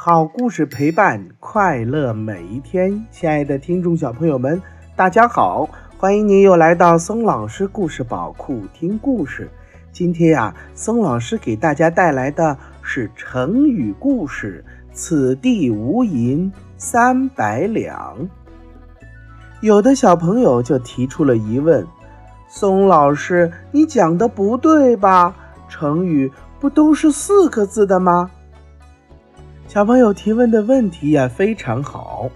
好故事陪伴快乐每一天，亲爱的听众小朋友们，大家好，欢迎您又来到松老师故事宝库听故事。今天呀，松老师给大家带来的是成语故事《此地无银三百两》。有的小朋友就提出了疑问：松老师，你讲的不对吧？成语不都是四个字的吗？小朋友提问的问题呀非常好，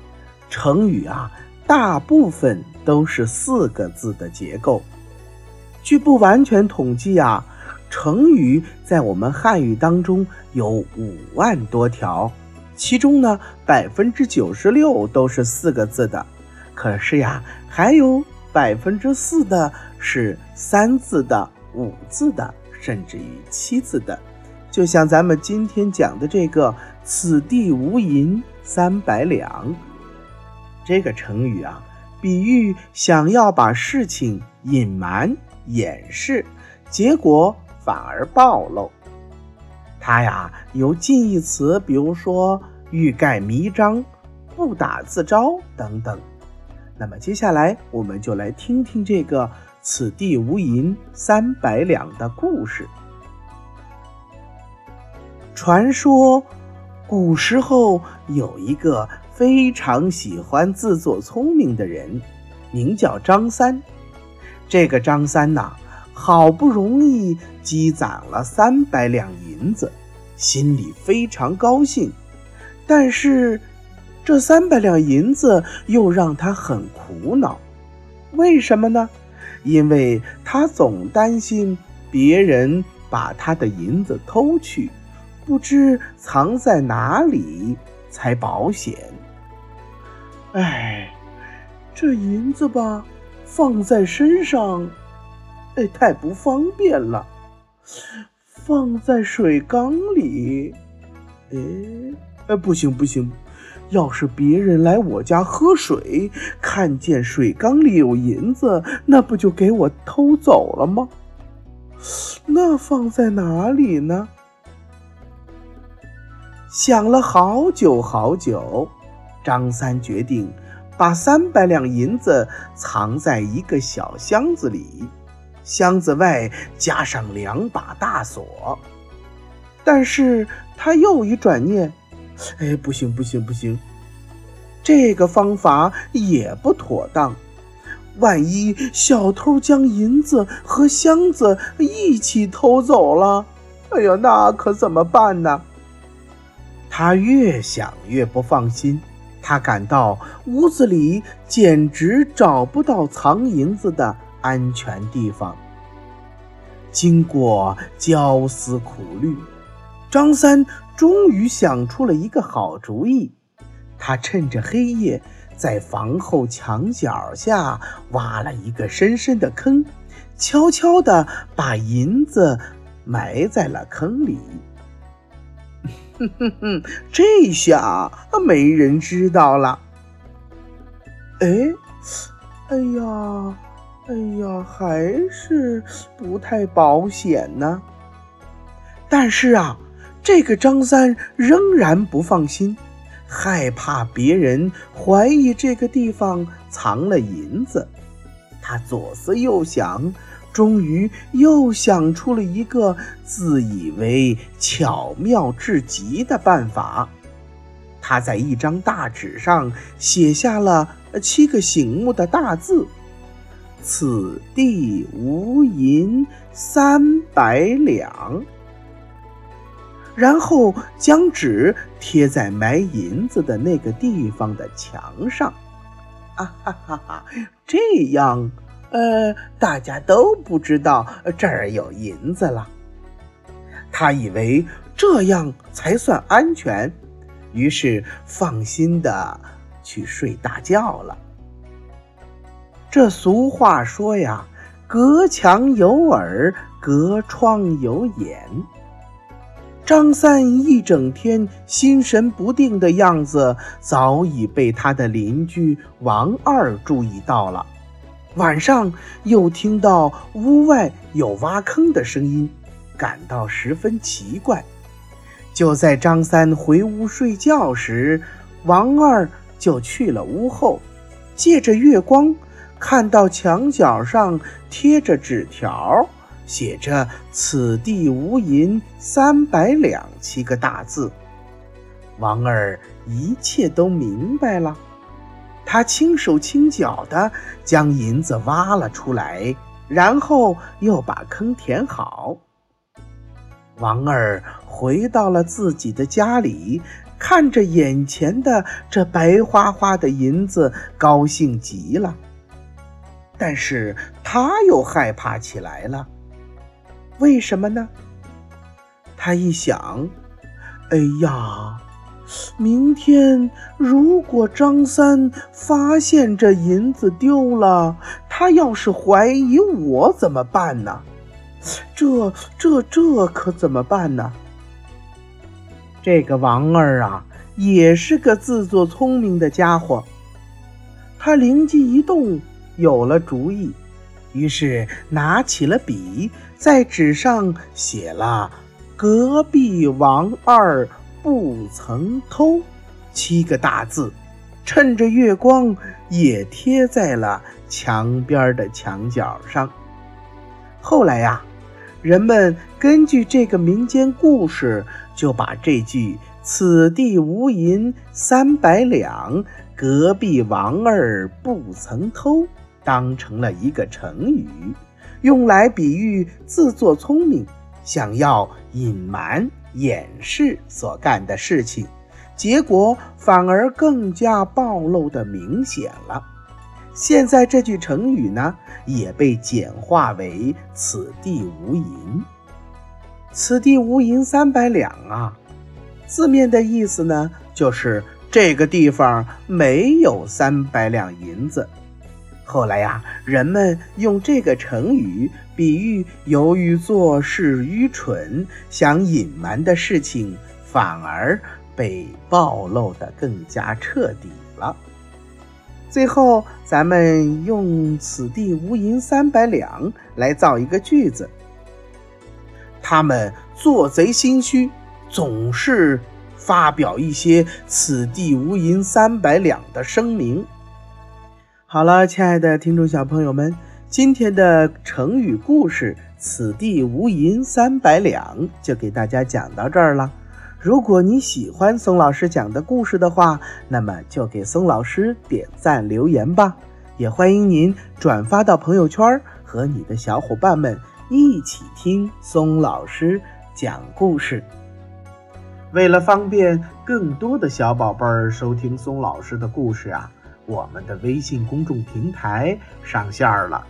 成语啊大部分都是四个字的结构。据不完全统计啊，成语在我们汉语当中有五万多条，其中呢百分之九十六都是四个字的，可是呀还有百分之四的是三字的、五字的，甚至于七字的。就像咱们今天讲的这个“此地无银三百两”这个成语啊，比喻想要把事情隐瞒、掩饰，结果反而暴露。它呀有近义词，比如说欲盖弥彰、不打自招等等。那么接下来我们就来听听这个“此地无银三百两”的故事。传说，古时候有一个非常喜欢自作聪明的人，名叫张三。这个张三呐，好不容易积攒了三百两银子，心里非常高兴。但是，这三百两银子又让他很苦恼。为什么呢？因为他总担心别人把他的银子偷去。不知藏在哪里才保险。哎，这银子吧，放在身上，哎，太不方便了。放在水缸里，哎，哎，不行不行，要是别人来我家喝水，看见水缸里有银子，那不就给我偷走了吗？那放在哪里呢？想了好久好久，张三决定把三百两银子藏在一个小箱子里，箱子外加上两把大锁。但是他又一转念，哎，不行不行不行，这个方法也不妥当。万一小偷将银子和箱子一起偷走了，哎呀，那可怎么办呢？他越想越不放心，他感到屋子里简直找不到藏银子的安全地方。经过焦思苦虑，张三终于想出了一个好主意。他趁着黑夜，在房后墙角下挖了一个深深的坑，悄悄地把银子埋在了坑里。哼哼哼，这下没人知道了。哎，哎呀，哎呀，还是不太保险呢。但是啊，这个张三仍然不放心，害怕别人怀疑这个地方藏了银子。他左思右想。终于又想出了一个自以为巧妙至极的办法。他在一张大纸上写下了七个醒目的大字：“此地无银三百两。”然后将纸贴在埋银子的那个地方的墙上。啊哈哈哈！这样。呃，大家都不知道这儿有银子了。他以为这样才算安全，于是放心的去睡大觉了。这俗话说呀，“隔墙有耳，隔窗有眼。”张三一整天心神不定的样子，早已被他的邻居王二注意到了。晚上又听到屋外有挖坑的声音，感到十分奇怪。就在张三回屋睡觉时，王二就去了屋后，借着月光，看到墙角上贴着纸条，写着“此地无银三百两”七个大字。王二一切都明白了，他轻手轻脚地将银子挖了出来，然后又把坑填好。王二回到了自己的家里，看着眼前的这白花花的银子，高兴极了。但是他又害怕起来了，为什么呢？他一想，哎呀！明天如果张三发现这银子丢了，他要是怀疑我怎么办呢？这这这可怎么办呢？这个王二啊，也是个自作聪明的家伙。他灵机一动，有了主意，于是拿起了笔，在纸上写了“隔壁王二”。不曾偷，七个大字，趁着月光也贴在了墙边的墙角上。后来呀，人们根据这个民间故事，就把这句“此地无银三百两，隔壁王二不曾偷”当成了一个成语，用来比喻自作聪明，想要隐瞒。掩饰所干的事情，结果反而更加暴露的明显了。现在这句成语呢，也被简化为“此地无银”。此地无银三百两啊，字面的意思呢，就是这个地方没有三百两银子。后来呀，人们用这个成语比喻，由于做事愚蠢，想隐瞒的事情反而被暴露的更加彻底了。最后，咱们用“此地无银三百两”来造一个句子。他们做贼心虚，总是发表一些“此地无银三百两”的声明。好了，亲爱的听众小朋友们，今天的成语故事“此地无银三百两”就给大家讲到这儿了。如果你喜欢松老师讲的故事的话，那么就给松老师点赞留言吧。也欢迎您转发到朋友圈，和你的小伙伴们一起听松老师讲故事。为了方便更多的小宝贝儿收听松老师的故事啊。我们的微信公众平台上线了，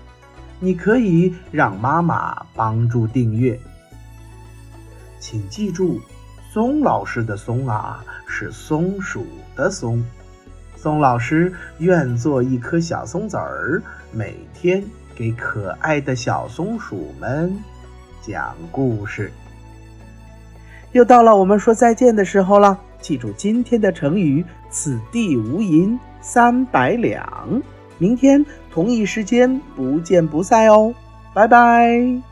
你可以让妈妈帮助订阅。请记住，松老师的“松”啊，是松鼠的“松”。松老师愿做一颗小松子儿，每天给可爱的小松鼠们讲故事。又到了我们说再见的时候了，记住今天的成语“此地无银”。三百两，明天同一时间不见不散哦，拜拜。